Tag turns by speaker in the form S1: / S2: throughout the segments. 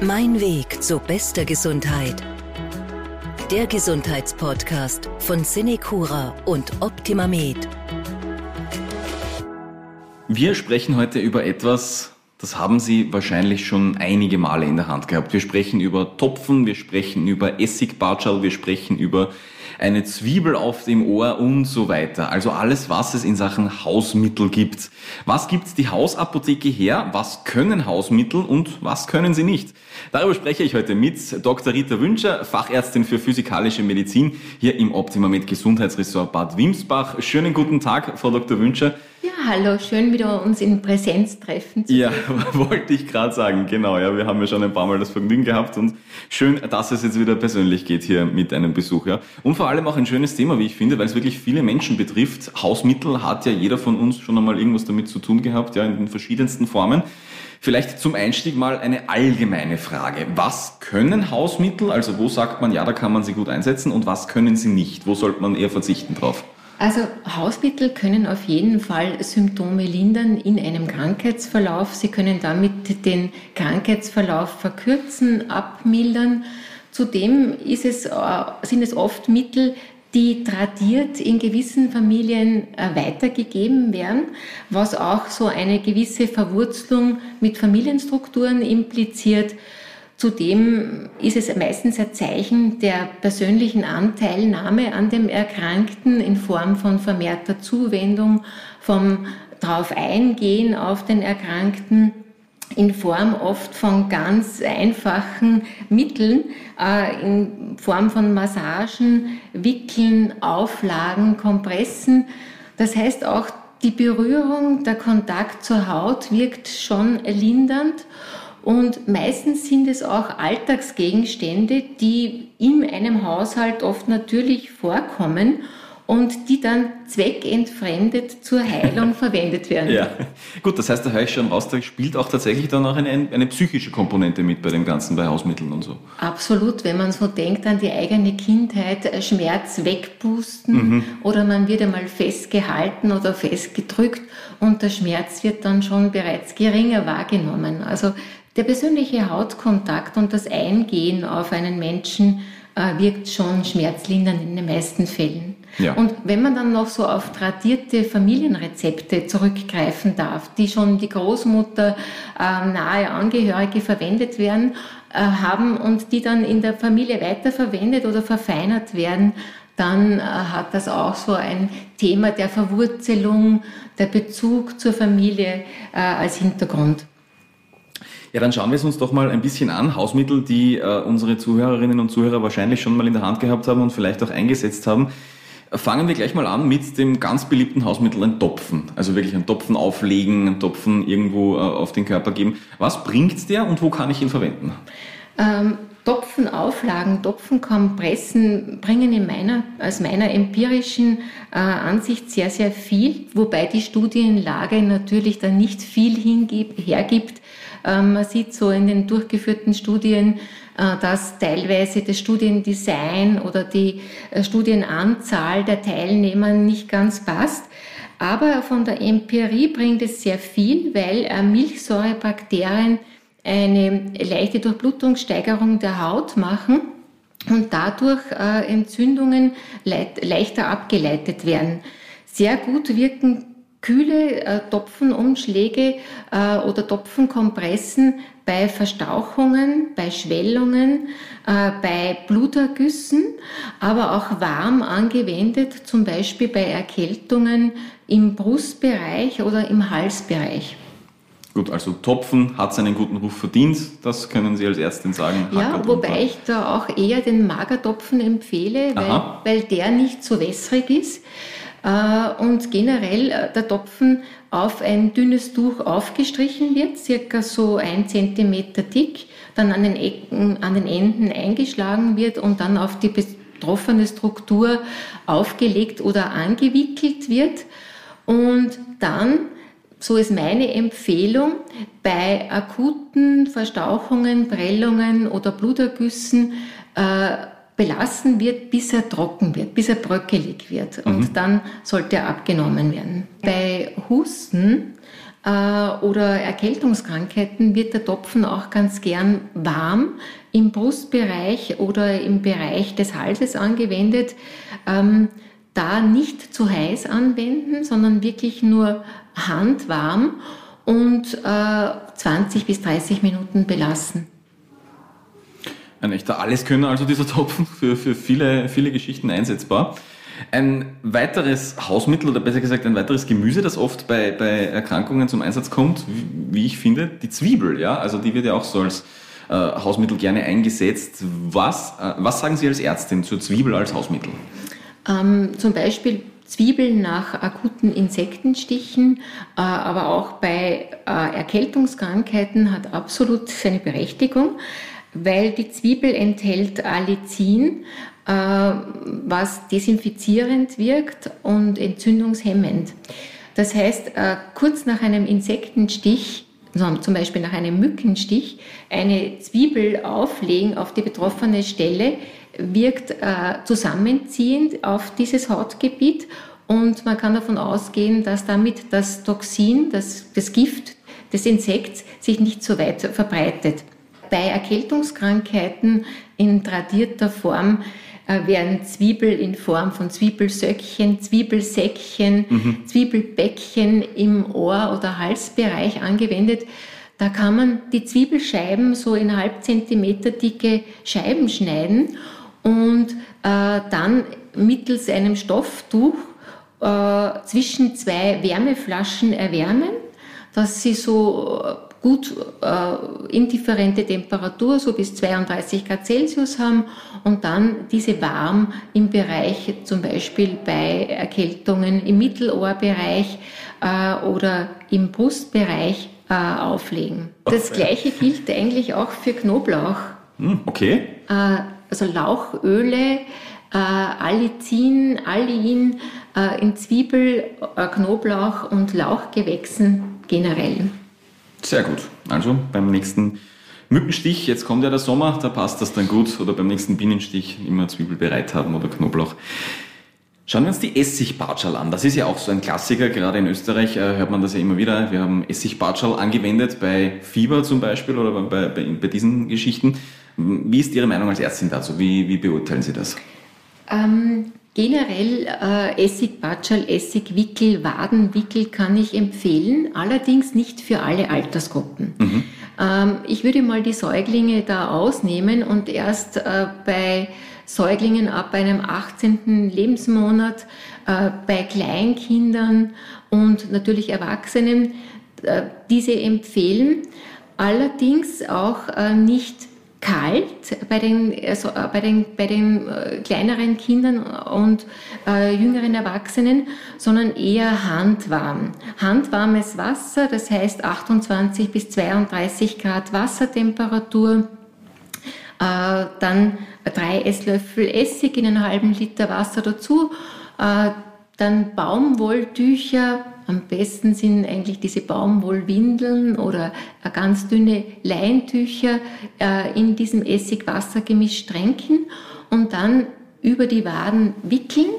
S1: Mein Weg zu bester Gesundheit. Der Gesundheitspodcast von Cinecura und OptimaMed.
S2: Wir sprechen heute über etwas, das haben Sie wahrscheinlich schon einige Male in der Hand gehabt. Wir sprechen über Topfen, wir sprechen über Essigbatschal, wir sprechen über eine Zwiebel auf dem Ohr und so weiter. Also alles, was es in Sachen Hausmittel gibt. Was gibt die Hausapotheke her? Was können Hausmittel und was können sie nicht? Darüber spreche ich heute mit Dr. Rita Wünscher, Fachärztin für physikalische Medizin hier im Optima Med Gesundheitsressort Bad Wimsbach. Schönen guten Tag, Frau Dr. Wünscher.
S3: Hallo, schön wieder uns in Präsenz treffen
S2: zu Ja, wollte ich gerade sagen, genau. Ja, wir haben ja schon ein paar Mal das Vergnügen gehabt und schön, dass es jetzt wieder persönlich geht hier mit einem Besuch. Ja. Und vor allem auch ein schönes Thema, wie ich finde, weil es wirklich viele Menschen betrifft. Hausmittel hat ja jeder von uns schon einmal irgendwas damit zu tun gehabt, ja, in den verschiedensten Formen. Vielleicht zum Einstieg mal eine allgemeine Frage. Was können Hausmittel? Also wo sagt man, ja, da kann man sie gut einsetzen und was können sie nicht? Wo sollte man eher verzichten drauf?
S3: Also Hausmittel können auf jeden Fall Symptome lindern in einem Krankheitsverlauf. Sie können damit den Krankheitsverlauf verkürzen, abmildern. Zudem es, äh, sind es oft Mittel, die tradiert in gewissen Familien äh, weitergegeben werden, was auch so eine gewisse Verwurzelung mit Familienstrukturen impliziert. Zudem ist es meistens ein Zeichen der persönlichen Anteilnahme an dem Erkrankten in Form von vermehrter Zuwendung, vom drauf eingehen auf den Erkrankten in Form oft von ganz einfachen Mitteln, äh, in Form von Massagen, Wickeln, Auflagen, Kompressen. Das heißt auch die Berührung, der Kontakt zur Haut wirkt schon lindernd und meistens sind es auch Alltagsgegenstände, die in einem Haushalt oft natürlich vorkommen und die dann zweckentfremdet zur Heilung verwendet werden.
S2: Ja, gut, das heißt, da höre ich schon raus, da spielt auch tatsächlich dann auch eine, eine psychische Komponente mit bei dem Ganzen, bei Hausmitteln und so.
S3: Absolut, wenn man so denkt an die eigene Kindheit, äh, Schmerz wegpusten mhm. oder man wird einmal festgehalten oder festgedrückt und der Schmerz wird dann schon bereits geringer wahrgenommen. Also der persönliche Hautkontakt und das Eingehen auf einen Menschen äh, wirkt schon schmerzlindernd in den meisten Fällen. Ja. Und wenn man dann noch so auf tradierte Familienrezepte zurückgreifen darf, die schon die Großmutter äh, nahe Angehörige verwendet werden, äh, haben und die dann in der Familie weiterverwendet oder verfeinert werden, dann äh, hat das auch so ein Thema der Verwurzelung, der Bezug zur Familie äh, als Hintergrund.
S2: Ja, dann schauen wir es uns doch mal ein bisschen an. Hausmittel, die äh, unsere Zuhörerinnen und Zuhörer wahrscheinlich schon mal in der Hand gehabt haben und vielleicht auch eingesetzt haben. Fangen wir gleich mal an mit dem ganz beliebten Hausmittel, ein Topfen. Also wirklich ein Topfen auflegen, ein Topfen irgendwo äh, auf den Körper geben. Was bringt der und wo kann ich ihn verwenden?
S3: Ähm, Topfenauflagen, Topfenkompressen bringen in meiner, aus meiner empirischen äh, Ansicht sehr, sehr viel, wobei die Studienlage natürlich dann nicht viel hingibt, hergibt, ähm, man sieht so in den durchgeführten Studien, äh, dass teilweise das Studiendesign oder die äh, Studienanzahl der Teilnehmer nicht ganz passt. Aber von der Empirie bringt es sehr viel, weil äh, Milchsäurebakterien eine leichte Durchblutungssteigerung der Haut machen und dadurch Entzündungen leichter abgeleitet werden. Sehr gut wirken kühle äh, Topfenumschläge äh, oder Topfenkompressen bei Verstauchungen, bei Schwellungen, äh, bei Blutergüssen, aber auch warm angewendet, zum Beispiel bei Erkältungen im Brustbereich oder im Halsbereich.
S2: Gut, also Topfen hat seinen guten Ruf verdient, das können Sie als Ärztin sagen.
S3: Ja, wobei ich da auch eher den Magertopfen empfehle, weil, weil der nicht so wässrig ist. Äh, und generell äh, der Topfen auf ein dünnes Tuch aufgestrichen wird, circa so ein Zentimeter dick, dann an den Ecken, an den Enden eingeschlagen wird und dann auf die betroffene Struktur aufgelegt oder angewickelt wird und dann so ist meine Empfehlung, bei akuten Verstauchungen, Prellungen oder Blutergüssen äh, belassen wird, bis er trocken wird, bis er bröckelig wird. Und mhm. dann sollte er abgenommen werden. Bei Husten äh, äh, oder Erkältungskrankheiten wird der Topfen auch ganz gern warm im Brustbereich oder im Bereich des Halses angewendet. Ähm, da nicht zu heiß anwenden, sondern wirklich nur handwarm und äh, 20 bis 30 Minuten belassen.
S2: Ein echter Alleskönner, also dieser Topfen, für, für viele, viele Geschichten einsetzbar. Ein weiteres Hausmittel oder besser gesagt ein weiteres Gemüse, das oft bei, bei Erkrankungen zum Einsatz kommt, wie, wie ich finde, die Zwiebel. Ja, also die wird ja auch so als äh, Hausmittel gerne eingesetzt. Was, äh, was sagen Sie als Ärztin zur Zwiebel als Hausmittel?
S3: Ähm, zum Beispiel Zwiebeln nach akuten Insektenstichen, äh, aber auch bei äh, Erkältungskrankheiten hat absolut seine Berechtigung, weil die Zwiebel enthält Allicin, äh, was desinfizierend wirkt und entzündungshemmend. Das heißt, kurz nach einem Insektenstich zum Beispiel nach einem Mückenstich, eine Zwiebel auflegen auf die betroffene Stelle, wirkt äh, zusammenziehend auf dieses Hautgebiet und man kann davon ausgehen, dass damit das Toxin, das, das Gift des Insekts sich nicht so weit verbreitet. Bei Erkältungskrankheiten in tradierter Form äh, werden Zwiebel in Form von Zwiebelsöckchen, Zwiebelsäckchen, mhm. Zwiebelbäckchen im Ohr- oder Halsbereich angewendet. Da kann man die Zwiebelscheiben so in halb Zentimeter dicke Scheiben schneiden und äh, dann mittels einem Stofftuch äh, zwischen zwei Wärmeflaschen erwärmen, dass sie so äh, gut äh, indifferente Temperatur, so bis 32 Grad Celsius haben und dann diese warm im Bereich, zum Beispiel bei Erkältungen im Mittelohrbereich äh, oder im Brustbereich äh, auflegen. Das gleiche gilt eigentlich auch für Knoblauch.
S2: Hm, okay.
S3: Äh, also Lauchöle, äh, Allicin, Allin äh, in Zwiebel, äh, Knoblauch und Lauchgewächsen generell.
S2: Sehr gut. Also beim nächsten Mückenstich, jetzt kommt ja der Sommer, da passt das dann gut. Oder beim nächsten Bienenstich immer Zwiebel bereit haben oder Knoblauch. Schauen wir uns die Essigbartschal an. Das ist ja auch so ein Klassiker, gerade in Österreich hört man das ja immer wieder. Wir haben Essigbartschal angewendet bei Fieber zum Beispiel oder bei, bei, bei diesen Geschichten. Wie ist Ihre Meinung als Ärztin dazu? Wie, wie beurteilen Sie das?
S3: Ähm, Generell äh, Essigbatschal, Essigwickel, Wadenwickel kann ich empfehlen, allerdings nicht für alle Altersgruppen. Mhm. Ähm, ich würde mal die Säuglinge da ausnehmen und erst äh, bei Säuglingen ab einem 18. Lebensmonat, äh, bei Kleinkindern und natürlich Erwachsenen äh, diese empfehlen. Allerdings auch äh, nicht kalt bei den, also äh, bei den, bei den äh, kleineren Kindern und äh, jüngeren Erwachsenen, sondern eher handwarm. Handwarmes Wasser, das heißt 28 bis 32 Grad Wassertemperatur, äh, dann drei Esslöffel Essig in einen halben Liter Wasser dazu, äh, dann Baumwolltücher, am besten sind eigentlich diese Baumwollwindeln oder äh, ganz dünne Leintücher äh, in diesem Essigwassergemisch tränken und dann über die Waden wickeln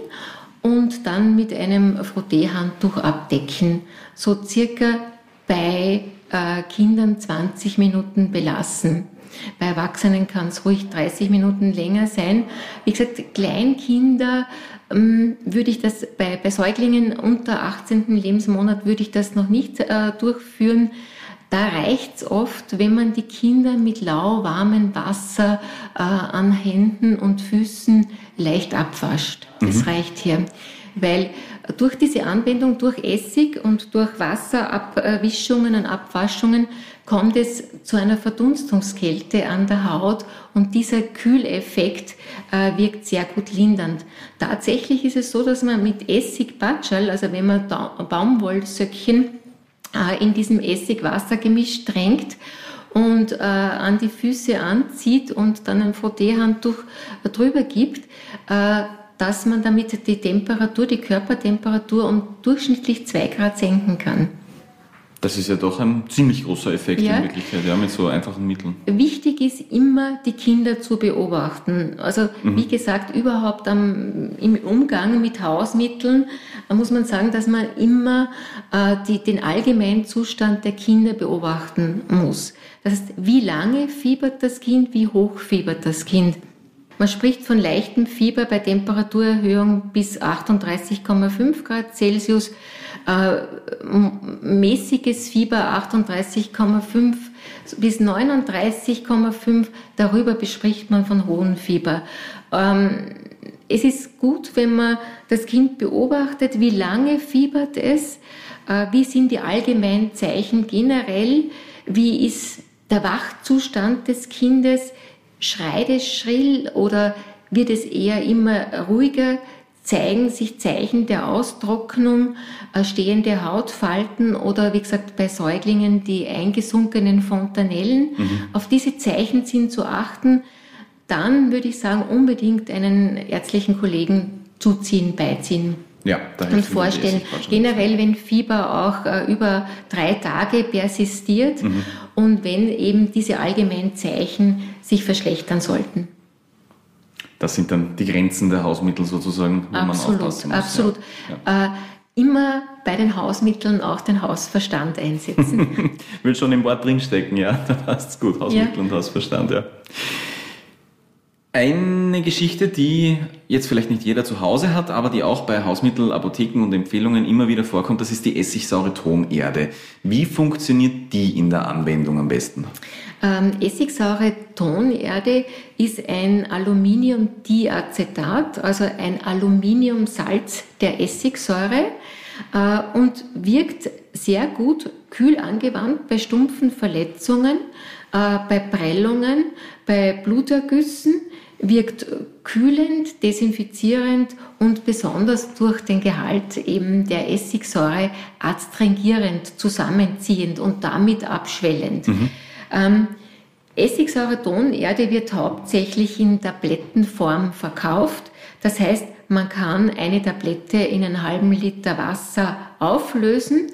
S3: und dann mit einem Frotteehandtuch abdecken. So circa bei äh, Kindern 20 Minuten belassen. Bei Erwachsenen kann es ruhig 30 Minuten länger sein. Wie gesagt, Kleinkinder ähm, würde ich das bei, bei Säuglingen unter 18. Lebensmonat würde ich das noch nicht äh, durchführen. Da reicht es oft, wenn man die Kinder mit lauwarmem Wasser äh, an Händen und Füßen leicht abwascht. Das mhm. reicht hier. Weil durch diese Anwendung, durch Essig und durch Wasserabwischungen und Abwaschungen kommt es zu einer Verdunstungskälte an der Haut und dieser Kühleffekt äh, wirkt sehr gut lindernd. Tatsächlich ist es so, dass man mit Essig-Batschal, also wenn man Baumwollsöckchen äh, in diesem Essig-Wassergemisch tränkt, und äh, an die Füße anzieht und dann ein Frotteehandtuch drüber gibt, äh, dass man damit die Temperatur, die Körpertemperatur um durchschnittlich zwei Grad senken kann.
S2: Das ist ja doch ein ziemlich großer Effekt ja. in Wirklichkeit, ja, mit so einfachen Mitteln.
S3: Wichtig ist immer, die Kinder zu beobachten. Also, mhm. wie gesagt, überhaupt am, im Umgang mit Hausmitteln muss man sagen, dass man immer äh, die, den allgemeinen Zustand der Kinder beobachten muss. Das heißt, wie lange fiebert das Kind, wie hoch fiebert das Kind. Man spricht von leichtem Fieber bei Temperaturerhöhung bis 38,5 Grad Celsius mäßiges Fieber 38,5 bis 39,5. Darüber bespricht man von hohem Fieber. Ähm, es ist gut, wenn man das Kind beobachtet, wie lange fiebert es, äh, wie sind die allgemeinen Zeichen generell, wie ist der Wachzustand des Kindes, schreit es schrill oder wird es eher immer ruhiger, zeigen sich Zeichen der Austrocknung, äh, stehende Hautfalten oder wie gesagt bei Säuglingen die eingesunkenen Fontanellen. Mhm. Auf diese Zeichen sind zu achten. Dann würde ich sagen, unbedingt einen ärztlichen Kollegen zuziehen, beiziehen. Ja, und vorstellen. Generell, wenn Fieber auch äh, über drei Tage persistiert mhm. und wenn eben diese allgemeinen Zeichen sich verschlechtern sollten
S2: das sind dann die Grenzen der Hausmittel sozusagen,
S3: wo absolut, man aufpassen muss. Absolut. Ja. Äh, immer bei den Hausmitteln auch den Hausverstand einsetzen.
S2: Will schon im Wort drinstecken, ja, da passt es gut, Hausmittel ja. und Hausverstand, ja. Eine Geschichte, die jetzt vielleicht nicht jeder zu Hause hat, aber die auch bei Hausmittel, Apotheken und Empfehlungen immer wieder vorkommt, das ist die essigsaure Tonerde. Wie funktioniert die in der Anwendung am besten?
S3: Ähm, essigsaure Tonerde ist ein Aluminiumdiacetat, also ein Aluminiumsalz der Essigsäure äh, und wirkt sehr gut kühl angewandt bei stumpfen Verletzungen, äh, bei Prellungen, bei Blutergüssen, wirkt kühlend, desinfizierend und besonders durch den Gehalt eben der Essigsäure adstringierend, zusammenziehend und damit abschwellend. Mhm. Ähm, Essigsäuretonerde wird hauptsächlich in Tablettenform verkauft. Das heißt, man kann eine Tablette in einen halben Liter Wasser auflösen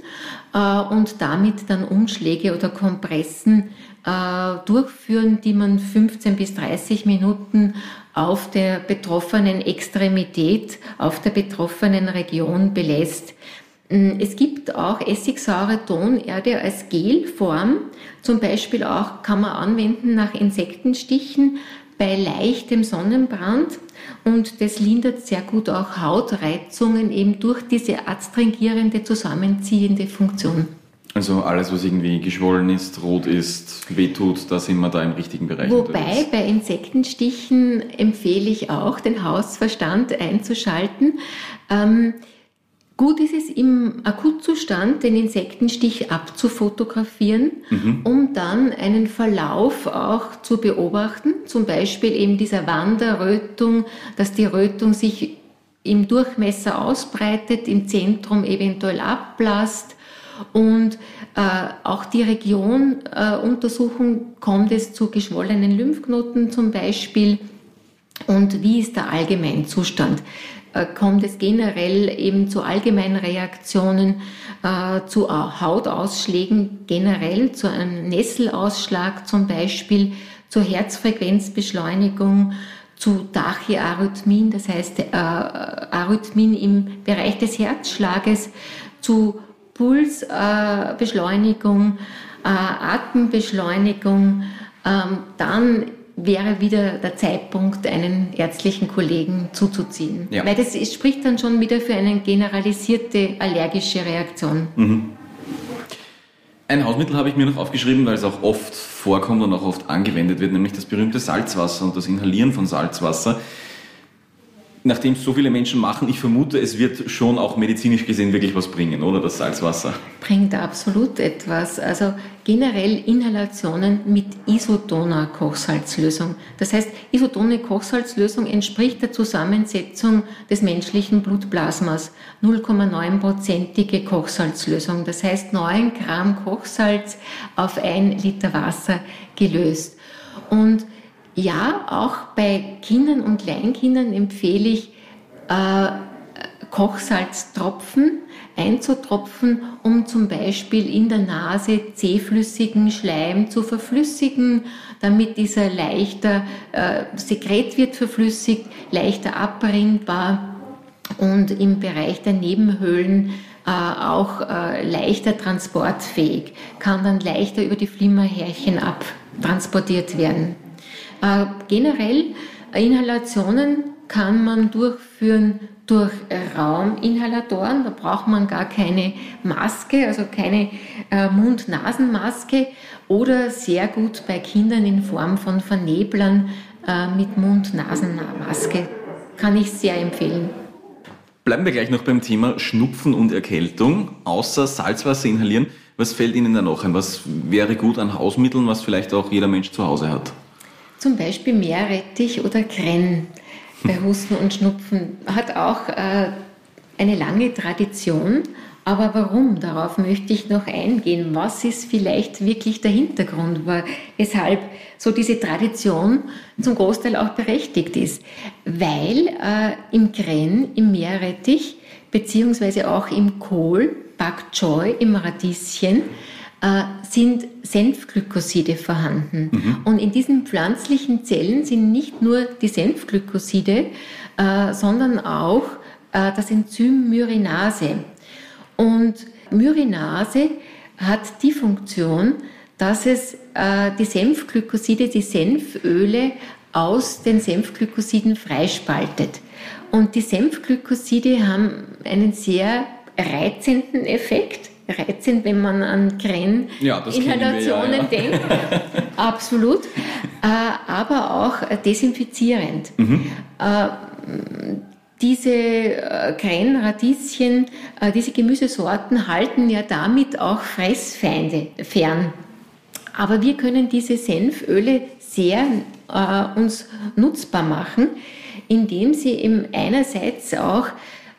S3: äh, und damit dann Umschläge oder Kompressen äh, durchführen, die man 15 bis 30 Minuten auf der betroffenen Extremität, auf der betroffenen Region belässt. Mm, es gibt auch essigsaure Tonerde als Gelform. Zum Beispiel auch kann man anwenden nach Insektenstichen bei leichtem Sonnenbrand und das lindert sehr gut auch Hautreizungen eben durch diese adstringierende, zusammenziehende Funktion.
S2: Also alles, was irgendwie geschwollen ist, rot ist, wehtut, da sind wir da im richtigen Bereich.
S3: Wobei unterwegs. bei Insektenstichen empfehle ich auch, den Hausverstand einzuschalten. Ähm, Gut ist es im Akutzustand, den Insektenstich abzufotografieren, mhm. um dann einen Verlauf auch zu beobachten, zum Beispiel eben dieser Wanderrötung, dass die Rötung sich im Durchmesser ausbreitet, im Zentrum eventuell abblasst und äh, auch die Region äh, untersuchen, kommt es zu geschwollenen Lymphknoten zum Beispiel und wie ist der Allgemeinzustand. Äh, kommt es generell eben zu allgemeinen Reaktionen, äh, zu Hautausschlägen generell, zu einem Nesselausschlag zum Beispiel, zur Herzfrequenzbeschleunigung, zu Tachyarrhythmien, das heißt äh, Arrhythmien im Bereich des Herzschlages, zu Pulsbeschleunigung, äh, Atembeschleunigung, ähm, dann wäre wieder der Zeitpunkt, einen ärztlichen Kollegen zuzuziehen. Ja. Weil das spricht dann schon wieder für eine generalisierte allergische Reaktion. Mhm.
S2: Ein Hausmittel habe ich mir noch aufgeschrieben, weil es auch oft vorkommt und auch oft angewendet wird, nämlich das berühmte Salzwasser und das Inhalieren von Salzwasser nachdem es so viele Menschen machen, ich vermute, es wird schon auch medizinisch gesehen wirklich was bringen, oder das Salzwasser?
S3: Bringt absolut etwas. Also generell Inhalationen mit isotoner Kochsalzlösung. Das heißt, isotone Kochsalzlösung entspricht der Zusammensetzung des menschlichen Blutplasmas. 0,9-prozentige Kochsalzlösung. Das heißt 9 Gramm Kochsalz auf ein Liter Wasser gelöst. Und ja, auch bei Kindern und Kleinkindern empfehle ich, äh, Kochsalztropfen einzutropfen um zum Beispiel in der Nase zähflüssigen Schleim zu verflüssigen, damit dieser leichter äh, Sekret wird verflüssigt, leichter abbringbar und im Bereich der Nebenhöhlen äh, auch äh, leichter transportfähig, kann dann leichter über die Flimmerhärchen abtransportiert werden. Äh, generell Inhalationen kann man durchführen durch Rauminhalatoren. Da braucht man gar keine Maske, also keine äh, Mund-Nasen-Maske oder sehr gut bei Kindern in Form von Verneblern äh, mit Mund-Nasen-Maske. Kann ich sehr empfehlen.
S2: Bleiben wir gleich noch beim Thema Schnupfen und Erkältung. Außer Salzwasser inhalieren, was fällt Ihnen da noch ein? Was wäre gut an Hausmitteln, was vielleicht auch jeder Mensch zu Hause hat?
S3: Zum Beispiel Meerrettich oder Krenn bei Husten und Schnupfen hat auch äh, eine lange Tradition. Aber warum? Darauf möchte ich noch eingehen. Was ist vielleicht wirklich der Hintergrund, weshalb so diese Tradition zum Großteil auch berechtigt ist? Weil äh, im Gren, im Meerrettich, beziehungsweise auch im Kohl, Bak Choy, im Radieschen, äh, sind Senfglykoside vorhanden. Mhm. Und in diesen pflanzlichen Zellen sind nicht nur die Senfglykoside, äh, sondern auch äh, das Enzym Myrinase. Und Myrinase hat die Funktion, dass es die Senfglykoside, die Senföle aus den Senfglykosiden freispaltet. Und die Senfglykoside haben einen sehr reizenden Effekt reizend, wenn man an Gren-Inhalationen ja, ja. denkt. Absolut. Äh, aber auch desinfizierend. Mhm. Äh, diese äh, Gren, Radieschen, diese Gemüsesorten halten ja damit auch Fressfeinde fern. Aber wir können diese Senföle sehr äh, uns nutzbar machen, indem sie eben einerseits auch,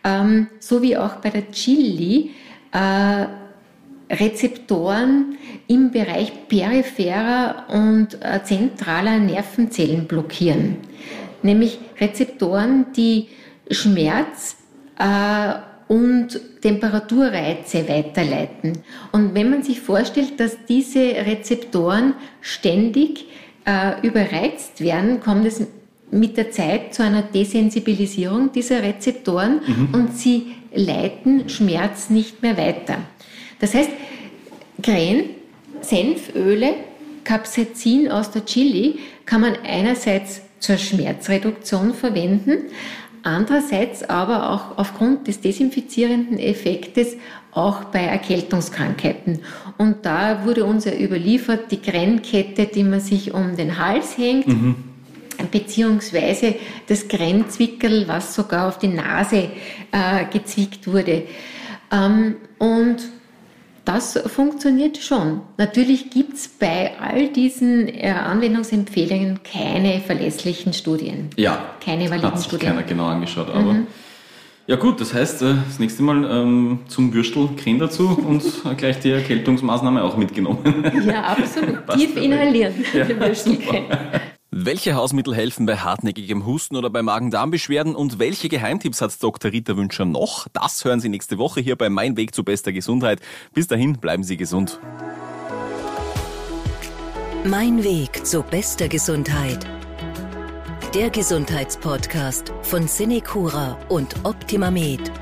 S3: ähm, so wie auch bei der Chili, äh, Rezeptoren im Bereich peripherer und äh, zentraler Nervenzellen blockieren. Nämlich Rezeptoren, die Schmerz äh, und Temperaturreize weiterleiten. Und wenn man sich vorstellt, dass diese Rezeptoren ständig äh, überreizt werden, kommt es mit der Zeit zu einer Desensibilisierung dieser Rezeptoren mhm. und sie leiten Schmerz nicht mehr weiter. Das heißt, Krähen, Senföle, Capsaicin aus der Chili kann man einerseits zur Schmerzreduktion verwenden, andererseits aber auch aufgrund des desinfizierenden Effektes auch bei Erkältungskrankheiten. Und da wurde uns ja überliefert die Grennkette, die man sich um den Hals hängt. Mhm beziehungsweise das Grenzwickel, was sogar auf die Nase äh, gezwickt wurde. Ähm, und das funktioniert schon. Natürlich gibt es bei all diesen äh, Anwendungsempfehlungen keine verlässlichen Studien.
S2: Ja, keine validen hat sich Studien. keiner genau angeschaut, aber mhm. Ja gut, das heißt, äh, das nächste Mal ähm, zum Würstel Kren dazu und gleich die Erkältungsmaßnahme auch mitgenommen.
S3: Ja, absolut. Tief inhalieren, ja, Würstel
S2: welche Hausmittel helfen bei hartnäckigem Husten oder bei Magen-Darm-Beschwerden und welche Geheimtipps hat Dr. Rita Wünscher noch? Das hören Sie nächste Woche hier bei Mein Weg zu bester Gesundheit. Bis dahin bleiben Sie gesund.
S1: Mein Weg zu bester Gesundheit. Der Gesundheitspodcast von Cinecura und Optimamed.